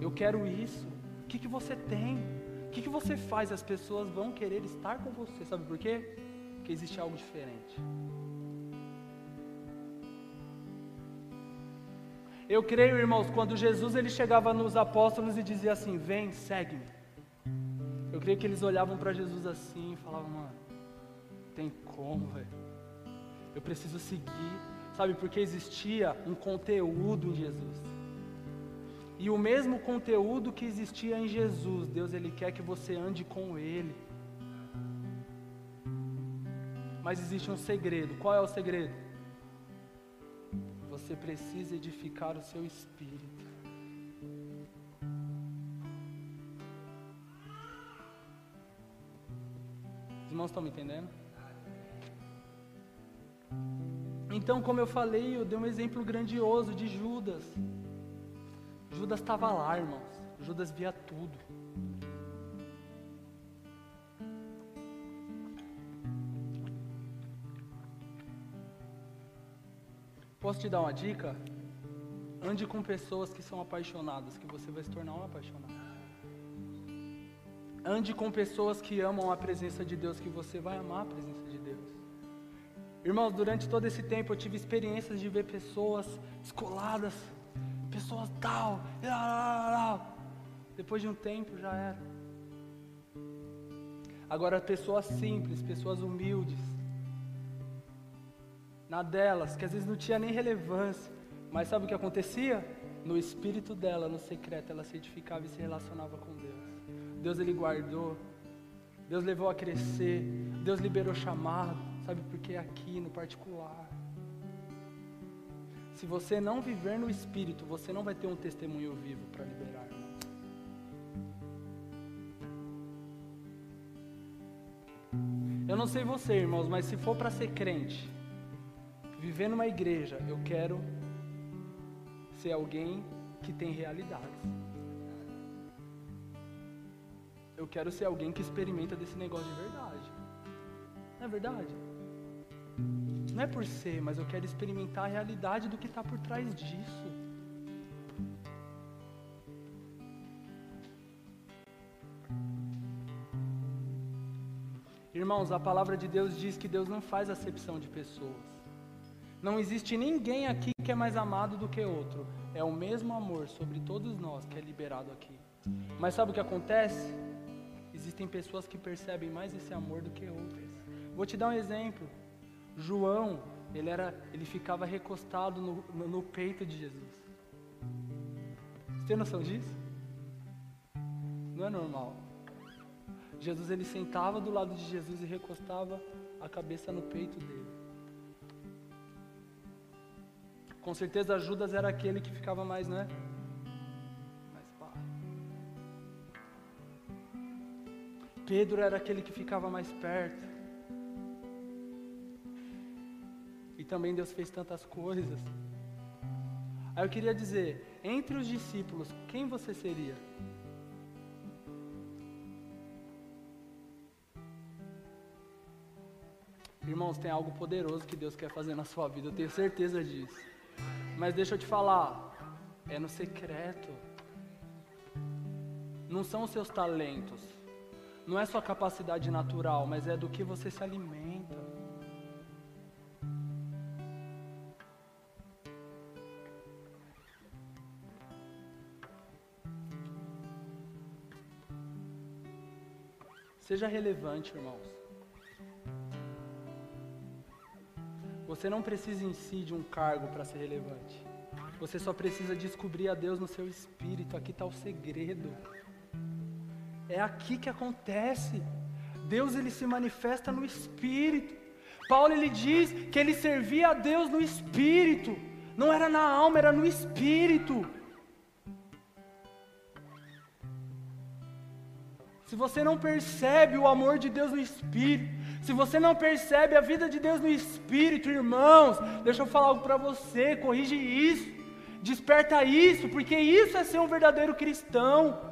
Eu quero isso. O que, que você tem? O que, que você faz? As pessoas vão querer estar com você. Sabe por quê? Porque existe algo diferente. Eu creio, irmãos, quando Jesus ele chegava nos apóstolos e dizia assim: Vem, segue-me. Eu creio que eles olhavam para Jesus assim e falavam: Mano, tem como, velho? Eu preciso seguir, sabe? Porque existia um conteúdo em Jesus. E o mesmo conteúdo que existia em Jesus, Deus ele quer que você ande com ele. Mas existe um segredo. Qual é o segredo? Você precisa edificar o seu espírito. Os irmãos estão me entendendo? Então, como eu falei, eu dei um exemplo grandioso de Judas. Judas estava lá, irmãos. Judas via tudo. Posso te dar uma dica? Ande com pessoas que são apaixonadas, que você vai se tornar um apaixonado. Ande com pessoas que amam a presença de Deus, que você vai amar a presença de Deus. Irmãos, durante todo esse tempo eu tive experiências de ver pessoas descoladas, pessoas tal, depois de um tempo já era. Agora pessoas simples, pessoas humildes, na delas, que às vezes não tinha nem relevância, mas sabe o que acontecia? No espírito dela, no secreto, ela se edificava e se relacionava com Deus. Deus ele guardou, Deus levou a crescer, Deus liberou chamado, sabe porque aqui no particular. Se você não viver no espírito, você não vai ter um testemunho vivo para liberar. Eu não sei você, irmãos, mas se for para ser crente, viver numa igreja, eu quero ser alguém que tem realidades. Eu quero ser alguém que experimenta desse negócio de verdade. Não é verdade? Não é por ser, mas eu quero experimentar a realidade do que está por trás disso. Irmãos, a palavra de Deus diz que Deus não faz acepção de pessoas. Não existe ninguém aqui que é mais amado do que outro. É o mesmo amor sobre todos nós que é liberado aqui. Mas sabe o que acontece? Existem pessoas que percebem mais esse amor do que outras. Vou te dar um exemplo. João, ele era, ele ficava recostado no, no, no peito de Jesus. Você tem noção disso? Não é normal. Jesus ele sentava do lado de Jesus e recostava a cabeça no peito dele. Com certeza Judas era aquele que ficava mais, né? Mais pá. Pedro era aquele que ficava mais perto. E também Deus fez tantas coisas. Aí eu queria dizer, entre os discípulos, quem você seria? Irmãos, tem algo poderoso que Deus quer fazer na sua vida, eu tenho certeza disso. Mas deixa eu te falar, é no secreto. Não são os seus talentos, não é sua capacidade natural, mas é do que você se alimenta. Seja relevante, irmãos. Você não precisa em si de um cargo para ser relevante. Você só precisa descobrir a Deus no seu espírito. Aqui está o segredo. É aqui que acontece. Deus ele se manifesta no espírito. Paulo ele diz que ele servia a Deus no espírito. Não era na alma, era no espírito. Se você não percebe o amor de Deus no espírito, se você não percebe a vida de Deus no espírito, irmãos, deixa eu falar algo para você, corrige isso, desperta isso, porque isso é ser um verdadeiro cristão.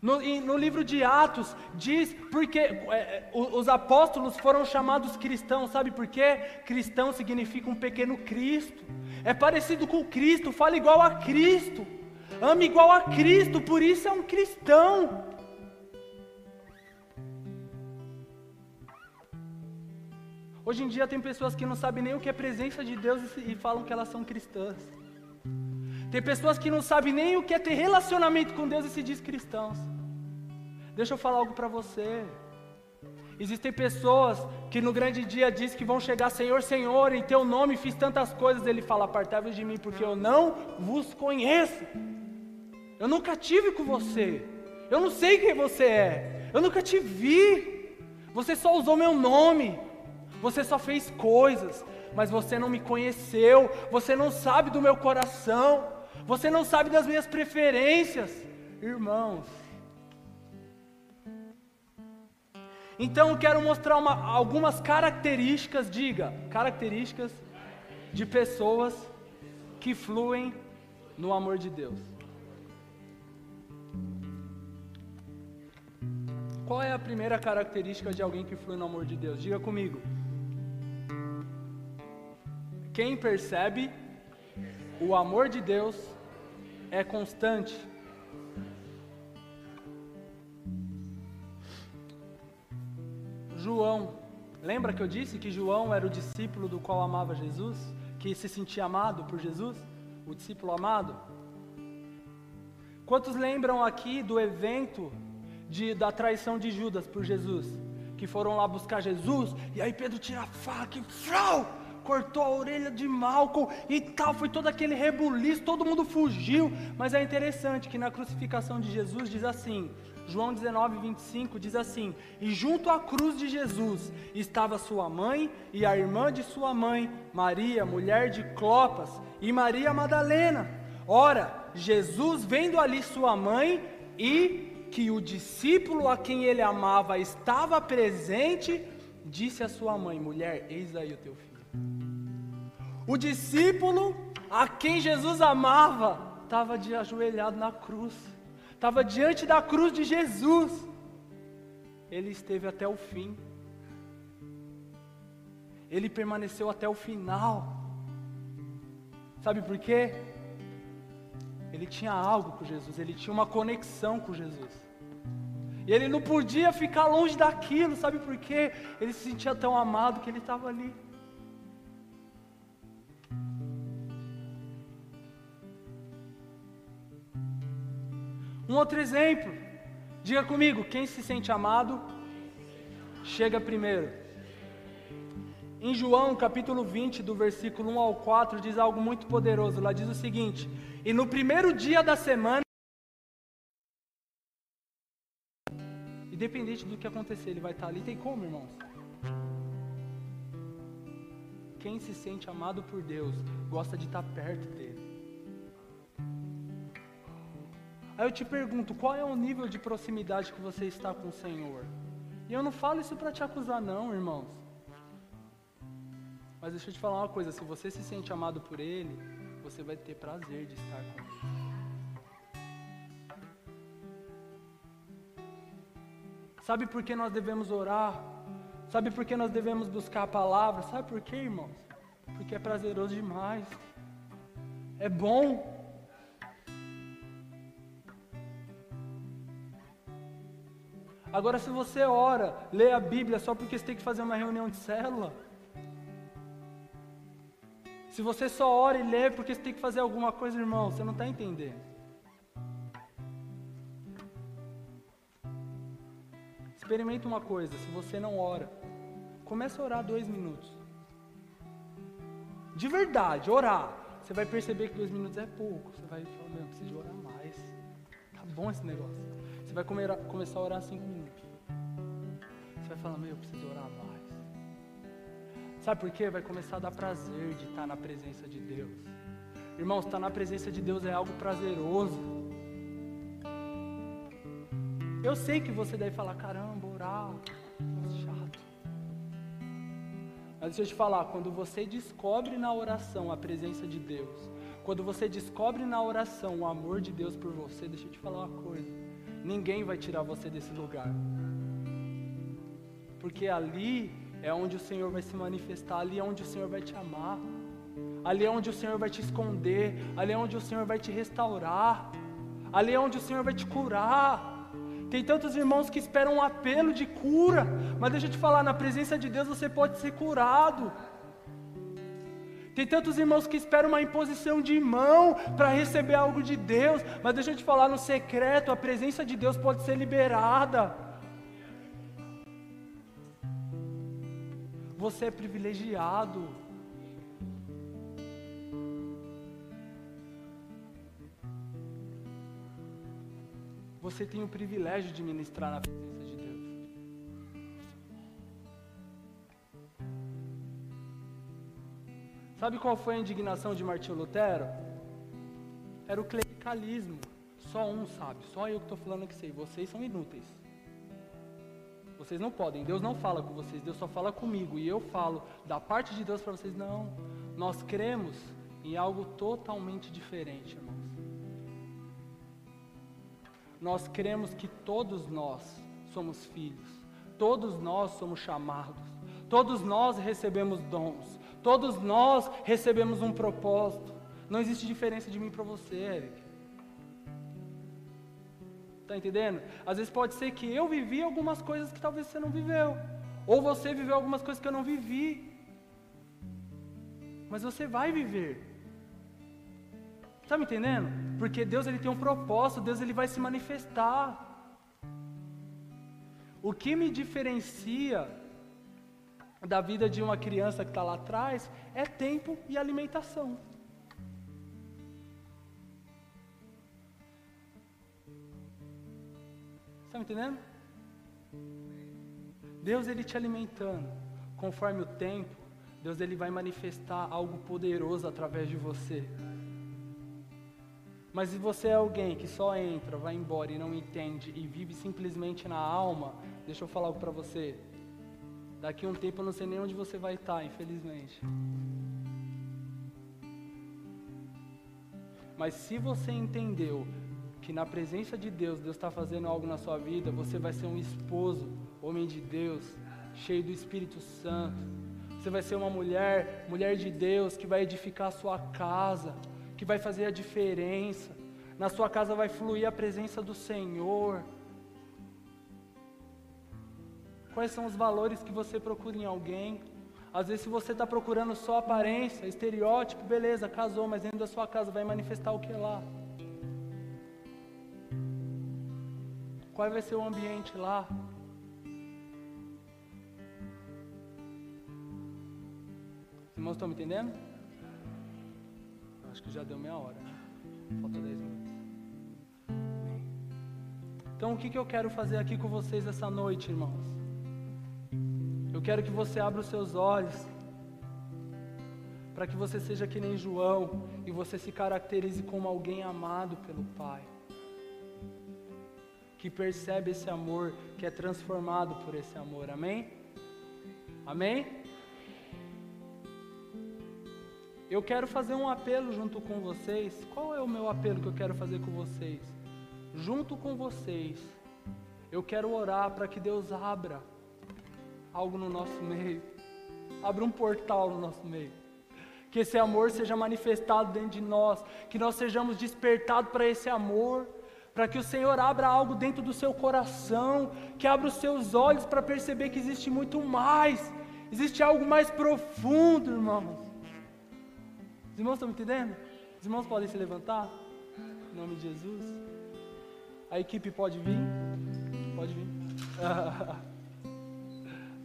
No, no livro de Atos diz porque é, é os apóstolos foram chamados cristãos, sabe por quê? Cristão significa um pequeno Cristo, é parecido com Cristo, fala igual a Cristo, ama igual a Cristo, por isso é um cristão. Hoje em dia tem pessoas que não sabem nem o que é presença de Deus e falam que elas são cristãs. Tem pessoas que não sabem nem o que é ter relacionamento com Deus e se diz cristãos. Deixa eu falar algo para você. Existem pessoas que no grande dia diz que vão chegar, Senhor, Senhor, em teu nome fiz tantas coisas. Ele fala, apartai-vos de mim, porque eu não vos conheço. Eu nunca tive com você. Eu não sei quem você é. Eu nunca te vi. Você só usou meu nome. Você só fez coisas, mas você não me conheceu. Você não sabe do meu coração. Você não sabe das minhas preferências. Irmãos, Então eu quero mostrar uma, algumas características, diga, características de pessoas que fluem no amor de Deus. Qual é a primeira característica de alguém que flui no amor de Deus? Diga comigo. Quem percebe o amor de Deus é constante. João, lembra que eu disse que João era o discípulo do qual amava Jesus? Que se sentia amado por Jesus? O discípulo amado? Quantos lembram aqui do evento de, da traição de Judas por Jesus? Que foram lá buscar Jesus, e aí Pedro tira a faca e frau, cortou a orelha de Malcolm e tal, foi todo aquele rebuliço, todo mundo fugiu. Mas é interessante que na crucificação de Jesus diz assim: João 19, 25 diz assim: E junto à cruz de Jesus estava sua mãe e a irmã de sua mãe, Maria, mulher de Clopas, e Maria Madalena. Ora, Jesus, vendo ali sua mãe e que o discípulo a quem ele amava estava presente, disse à sua mãe: Mulher, eis aí o teu filho. O discípulo a quem Jesus amava estava de ajoelhado na cruz estava diante da cruz de Jesus, ele esteve até o fim, ele permaneceu até o final. Sabe por quê? Ele tinha algo com Jesus, ele tinha uma conexão com Jesus. E ele não podia ficar longe daquilo, sabe por quê? Ele se sentia tão amado que ele estava ali. Um outro exemplo. Diga comigo, quem se sente amado, chega primeiro. Em João, capítulo 20, do versículo 1 ao 4, diz algo muito poderoso. Lá diz o seguinte: E no primeiro dia da semana, independente do que acontecer, ele vai estar ali. Tem como, irmãos? Quem se sente amado por Deus, gosta de estar perto dele. Aí eu te pergunto, qual é o nível de proximidade que você está com o Senhor? E eu não falo isso para te acusar, não, irmãos. Mas deixa eu te falar uma coisa: se você se sente amado por Ele, você vai ter prazer de estar com Ele. Sabe por que nós devemos orar? Sabe por que nós devemos buscar a palavra? Sabe por quê, irmãos? Porque é prazeroso demais. É bom. Agora, se você ora, lê a Bíblia só porque você tem que fazer uma reunião de célula, se você só ora e lê porque você tem que fazer alguma coisa, irmão, você não está entendendo. Experimenta uma coisa, se você não ora, comece a orar dois minutos. De verdade, orar. Você vai perceber que dois minutos é pouco. Você vai falar, meu, preciso orar mais. Tá bom esse negócio. Você vai comer, começar a orar cinco minutos. Você vai falar, meu, eu preciso orar mais. Sabe por quê? Vai começar a dar prazer de estar na presença de Deus. Irmãos, estar na presença de Deus é algo prazeroso. Eu sei que você deve falar, caramba, orar, chato. Mas deixa eu te falar, quando você descobre na oração a presença de Deus, quando você descobre na oração o amor de Deus por você, deixa eu te falar uma coisa. Ninguém vai tirar você desse lugar. Porque ali é onde o Senhor vai se manifestar, ali é onde o Senhor vai te amar, ali é onde o Senhor vai te esconder, ali é onde o Senhor vai te restaurar, ali é onde o Senhor vai te curar. Tem tantos irmãos que esperam um apelo de cura, mas deixa eu te falar, na presença de Deus você pode ser curado. Tem tantos irmãos que esperam uma imposição de mão para receber algo de Deus, mas deixa eu te falar, no secreto, a presença de Deus pode ser liberada. Você é privilegiado. Você tem o privilégio de ministrar na presença Sabe qual foi a indignação de Martinho Lutero? Era o clericalismo. Só um sabe, só eu que estou falando que sei. Vocês são inúteis. Vocês não podem, Deus não fala com vocês, Deus só fala comigo. E eu falo da parte de Deus para vocês, não. Nós cremos em algo totalmente diferente, irmãos. Nós cremos que todos nós somos filhos, todos nós somos chamados, todos nós recebemos dons, todos nós recebemos um propósito. Não existe diferença de mim para você, Eric. Está entendendo? Às vezes pode ser que eu vivi algumas coisas que talvez você não viveu. Ou você viveu algumas coisas que eu não vivi. Mas você vai viver. Está me entendendo? Porque Deus ele tem um propósito, Deus ele vai se manifestar. O que me diferencia da vida de uma criança que está lá atrás é tempo e alimentação. Está me entendendo? Deus ele te alimentando, conforme o tempo, Deus ele vai manifestar algo poderoso através de você. Mas se você é alguém que só entra, vai embora e não entende e vive simplesmente na alma, deixa eu falar algo para você. Daqui a um tempo eu não sei nem onde você vai estar, infelizmente. Mas se você entendeu que na presença de Deus, Deus está fazendo algo na sua vida, você vai ser um esposo, homem de Deus, cheio do Espírito Santo. Você vai ser uma mulher, mulher de Deus, que vai edificar a sua casa, que vai fazer a diferença. Na sua casa vai fluir a presença do Senhor. Quais são os valores que você procura em alguém? Às vezes, se você está procurando só aparência, estereótipo, beleza, casou, mas dentro da sua casa vai manifestar o que lá? Qual vai ser o ambiente lá? Os irmãos estão me entendendo? Acho que já deu meia hora, né? Falta dez minutos. Então, o que, que eu quero fazer aqui com vocês essa noite, irmãos? Eu quero que você abra os seus olhos para que você seja que nem João e você se caracterize como alguém amado pelo Pai que percebe esse amor, que é transformado por esse amor. Amém? Amém? Eu quero fazer um apelo junto com vocês. Qual é o meu apelo que eu quero fazer com vocês? Junto com vocês, eu quero orar para que Deus abra algo no nosso meio, abra um portal no nosso meio. Que esse amor seja manifestado dentro de nós, que nós sejamos despertados para esse amor para que o Senhor abra algo dentro do seu coração, que abra os seus olhos para perceber que existe muito mais, existe algo mais profundo, irmãos. Os irmãos estão me entendendo? Os irmãos podem se levantar? Em nome de Jesus. A equipe pode vir? Pode vir.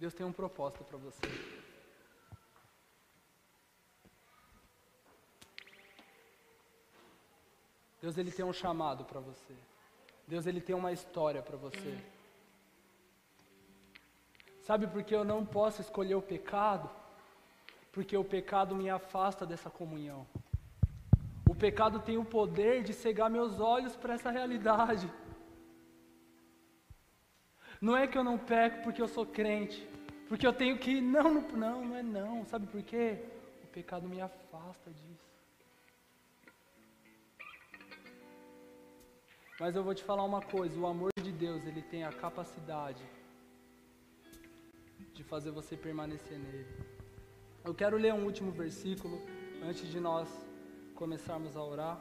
Deus tem um propósito para você. Deus ele tem um chamado para você. Deus ele tem uma história para você. Sabe por que eu não posso escolher o pecado? Porque o pecado me afasta dessa comunhão pecado tem o poder de cegar meus olhos para essa realidade. Não é que eu não peco porque eu sou crente, porque eu tenho que. Não, não, não, não é não. Sabe por quê? O pecado me afasta disso. Mas eu vou te falar uma coisa: o amor de Deus, ele tem a capacidade de fazer você permanecer nele. Eu quero ler um último versículo antes de nós começarmos a orar.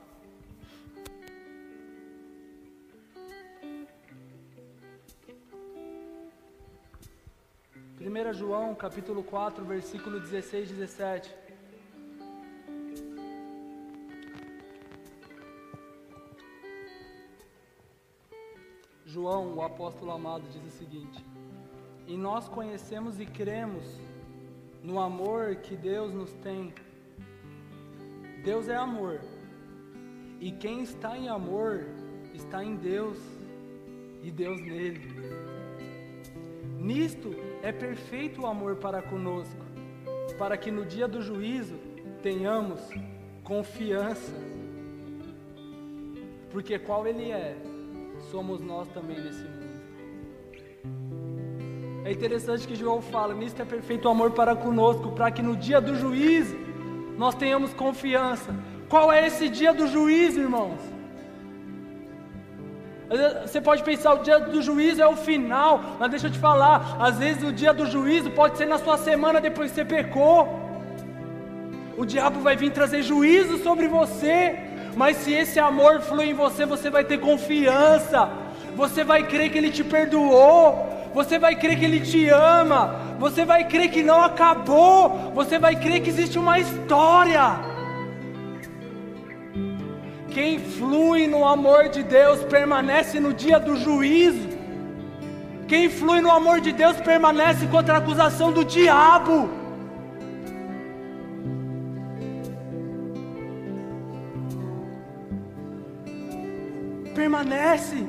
1 João capítulo 4, versículo 16 e 17. João, o apóstolo amado, diz o seguinte: E nós conhecemos e cremos no amor que Deus nos tem. Deus é amor. E quem está em amor está em Deus e Deus nele. Nisto é perfeito o amor para conosco, para que no dia do juízo tenhamos confiança. Porque qual Ele é, somos nós também nesse mundo. É interessante que João fala: nisto é perfeito o amor para conosco, para que no dia do juízo nós tenhamos confiança. Qual é esse dia do juízo, irmãos? Você pode pensar, o dia do juízo é o final, mas deixa eu te falar, às vezes o dia do juízo pode ser na sua semana depois que você pecou. O diabo vai vir trazer juízo sobre você, mas se esse amor flui em você, você vai ter confiança, você vai crer que ele te perdoou, você vai crer que ele te ama, você vai crer que não acabou, você vai crer que existe uma história. Quem flui no amor de Deus permanece no dia do juízo. Quem flui no amor de Deus permanece contra a acusação do diabo. Permanece.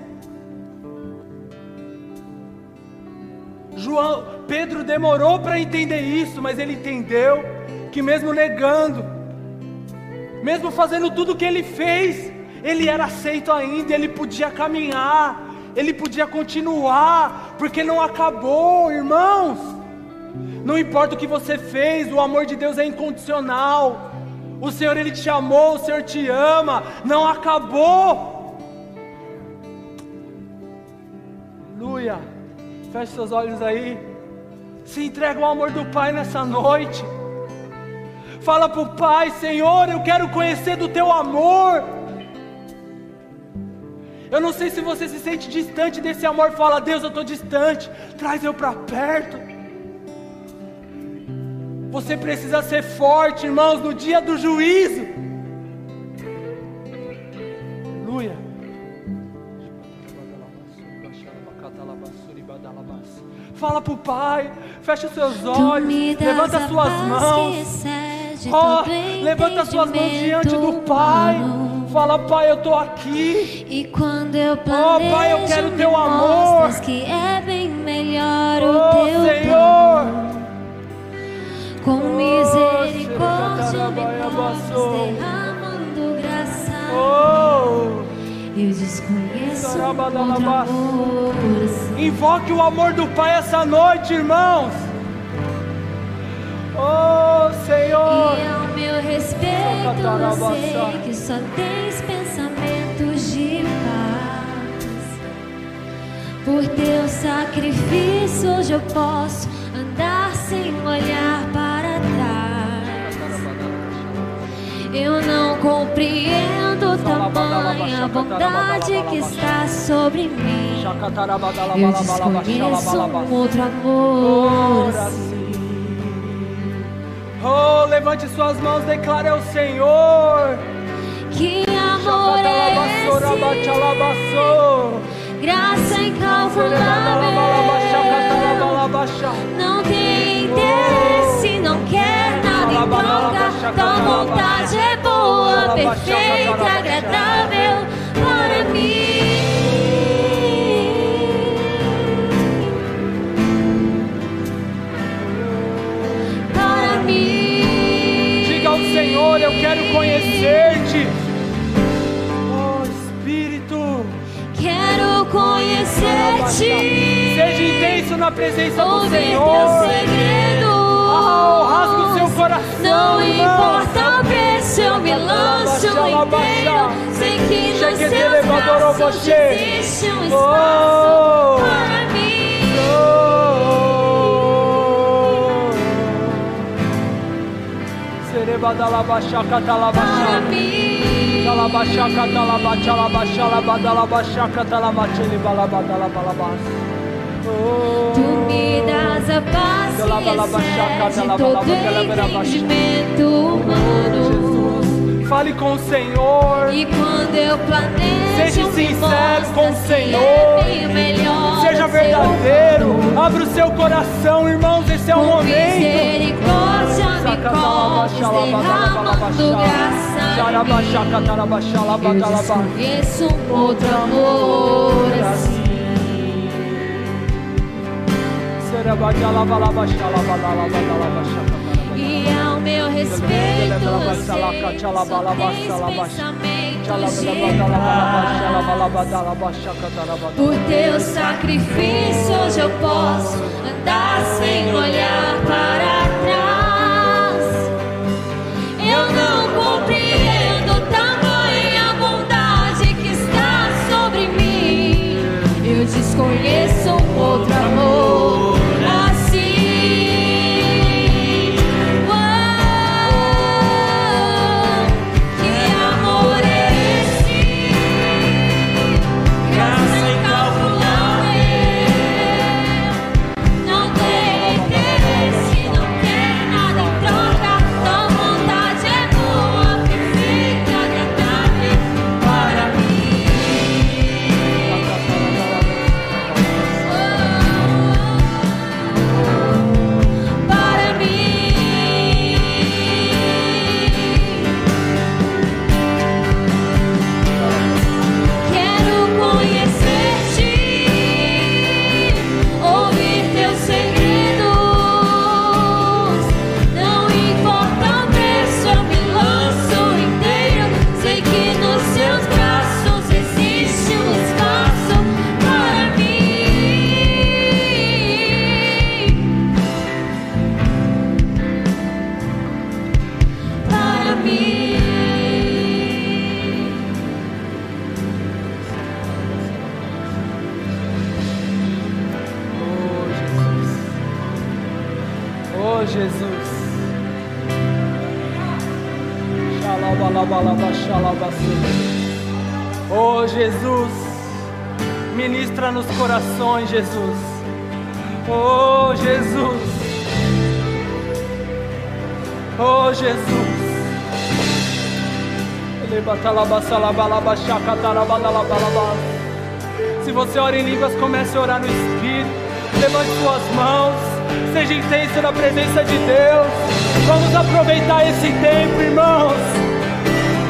João, Pedro demorou para entender isso, mas ele entendeu que mesmo negando, mesmo fazendo tudo o que ele fez, ele era aceito ainda, ele podia caminhar, ele podia continuar, porque não acabou, irmãos. Não importa o que você fez, o amor de Deus é incondicional. O Senhor ele te amou, o Senhor te ama, não acabou. Aleluia. Feche seus olhos aí. Se entrega ao amor do Pai nessa noite. Fala para o Pai, Senhor, eu quero conhecer do Teu amor. Eu não sei se você se sente distante desse amor. Fala, Deus, eu estou distante. Traz eu para perto. Você precisa ser forte, irmãos, no dia do juízo. Aleluia. Fala para o Pai, fecha os seus olhos, levanta as suas mãos. Oh, levanta suas mãos diante do Pai. Fala, Pai, eu estou aqui. E quando eu planejo, oh, Pai, eu quero teu amor. que é bem melhor oh, o teu Senhor. plano. Com misericórdia me conduz, derramando graça. Oh, Eu desconheço Sarabadalabas. amor invoque o amor do Pai essa noite, irmãos. Oh, Senhor. E ao meu respeito, eu sei que só tens pensamentos de paz. Por teu sacrifício, hoje eu posso andar sem olhar para trás. Eu não compreendo tamanha bondade que está sobre mim. Eu desconheço um outro amor assim. Oh, levante suas mãos, declare ao Senhor. Que amor é esse? Graça incalculável. Não tem interesse, não quer nada em troca. Tua vontade é boa, perfeita, agradável quero conhecer-te. Oh, Espírito, Quero conhecer-te. seja intenso na presença do Ouvir teu Senhor. segredo. Oh, rasga o seu coração. Não importa o preço, eu me lanço inteiro. Sei que Tu me das a paz que excede todo entendimento humano. Fale com o Senhor. E quando eu planejo, seja sincero com o Senhor. É seja verdadeiro. Abra o seu coração, irmãos. Esse é o momento me conheço outro amor assim. E ao meu respeito vocês pensamentos Por teu sacrifício hoje eu posso andar sem olhar para trás conheçam outro amor. Oh Jesus, ministra nos corações, Jesus. Oh Jesus, oh Jesus. Se você ora em línguas, comece a orar no Espírito. Levante suas mãos. Seja intenso na presença de Deus. Vamos aproveitar esse tempo, irmãos.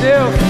Deus.